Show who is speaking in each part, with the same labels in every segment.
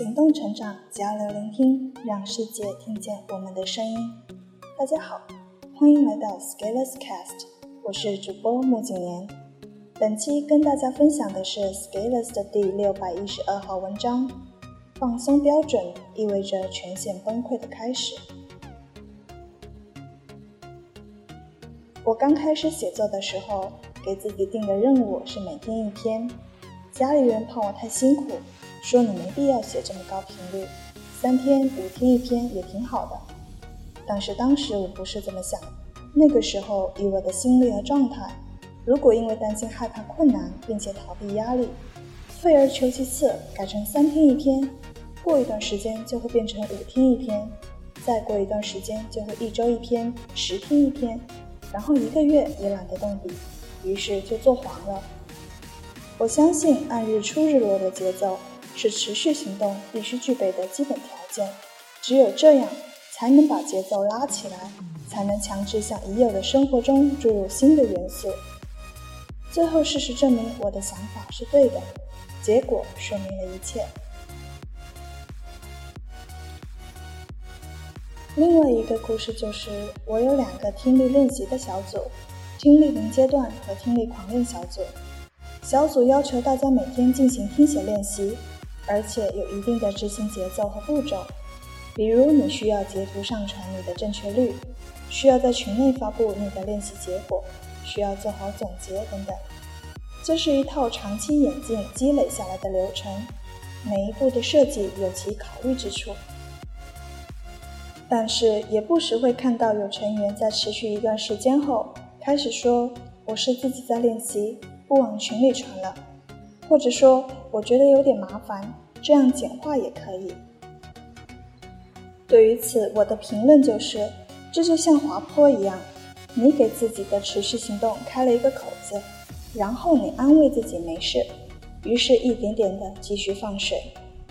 Speaker 1: 行动成长，交流聆听，让世界听见我们的声音。大家好，欢迎来到 Scalers Cast，我是主播穆景年。本期跟大家分享的是 Scalers 的第六百一十二号文章：放松标准意味着全线崩溃的开始。我刚开始写作的时候，给自己定的任务是每天一篇。家里人怕我太辛苦，说你没必要写这么高频率，三天五天一篇也挺好的。但是当时我不是这么想，那个时候以我的心力和状态，如果因为担心害怕困难，并且逃避压力，退而求其次改成三天一篇，过一段时间就会变成五天一篇，再过一段时间就会一周一篇，十天一篇，然后一个月也懒得动笔，于是就做黄了。我相信按日出日落的节奏是持续行动必须具备的基本条件，只有这样才能把节奏拉起来，才能强制向已有的生活中注入新的元素。最后事实证明我的想法是对的，结果说明了一切。另外一个故事就是，我有两个听力练习的小组，听力零阶段和听力狂练小组。小组要求大家每天进行听写练习，而且有一定的执行节奏和步骤。比如，你需要截图上传你的正确率，需要在群内发布你的练习结果，需要做好总结等等。这是一套长期演进积累下来的流程，每一步的设计有其考虑之处。但是，也不时会看到有成员在持续一段时间后，开始说：“我是自己在练习。”不往群里传了，或者说我觉得有点麻烦，这样简化也可以。对于此，我的评论就是：这就像滑坡一样，你给自己的持续行动开了一个口子，然后你安慰自己没事，于是一点点的继续放水，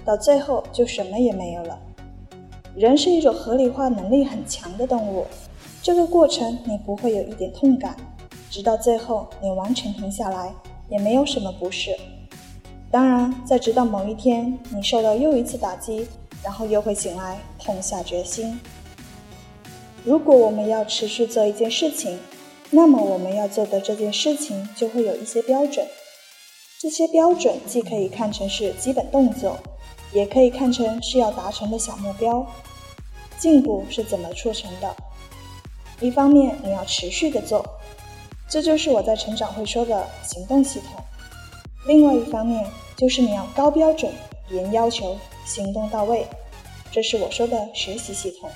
Speaker 1: 到最后就什么也没有了。人是一种合理化能力很强的动物，这个过程你不会有一点痛感。直到最后，你完全停下来，也没有什么不适。当然，在直到某一天，你受到又一次打击，然后又会醒来，痛下决心。如果我们要持续做一件事情，那么我们要做的这件事情就会有一些标准。这些标准既可以看成是基本动作，也可以看成是要达成的小目标。进步是怎么促成的？一方面，你要持续的做。这就是我在成长会说的行动系统。另外一方面，就是你要高标准、严要求、行动到位，这是我说的学习系统。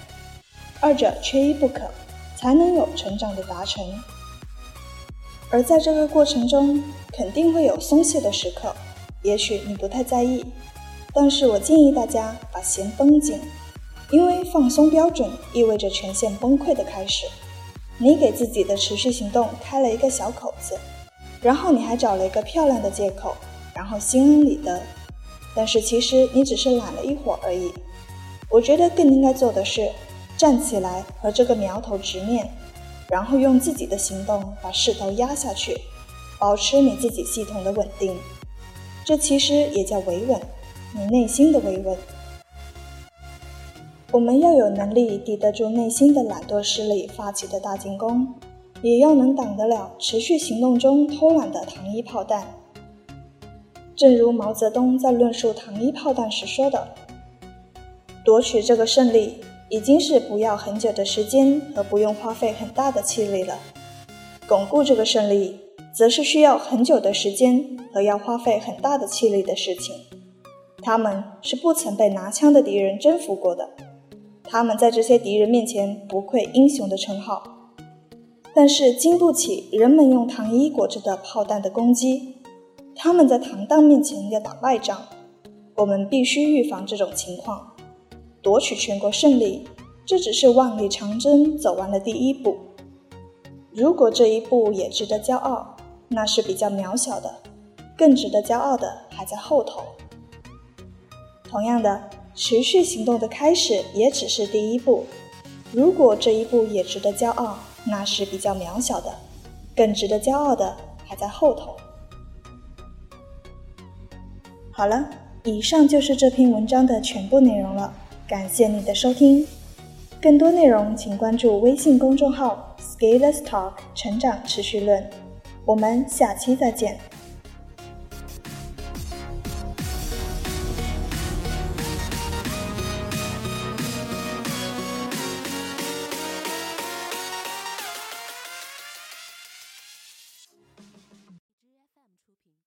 Speaker 1: 二者缺一不可，才能有成长的达成。而在这个过程中，肯定会有松懈的时刻，也许你不太在意，但是我建议大家把弦绷紧，因为放松标准意味着全线崩溃的开始。你给自己的持续行动开了一个小口子，然后你还找了一个漂亮的借口，然后心安理得。但是其实你只是懒了一会儿而已。我觉得更应该做的是站起来和这个苗头直面，然后用自己的行动把势头压下去，保持你自己系统的稳定。这其实也叫维稳，你内心的维稳。我们要有能力抵得住内心的懒惰势力发起的大进攻，也要能挡得了持续行动中偷懒的糖衣炮弹。正如毛泽东在论述糖衣炮弹时说的：“夺取这个胜利已经是不要很久的时间和不用花费很大的气力了，巩固这个胜利则是需要很久的时间和要花费很大的气力的事情。他们是不曾被拿枪的敌人征服过的。”他们在这些敌人面前不愧英雄的称号，但是经不起人们用糖衣裹着的炮弹的攻击。他们在糖弹面前要打败仗，我们必须预防这种情况，夺取全国胜利。这只是万里长征走完了第一步，如果这一步也值得骄傲，那是比较渺小的，更值得骄傲的还在后头。同样的。持续行动的开始也只是第一步，如果这一步也值得骄傲，那是比较渺小的，更值得骄傲的还在后头。好了，以上就是这篇文章的全部内容了，感谢你的收听。更多内容请关注微信公众号 “Scalers Talk” 成长持续论。我们下期再见。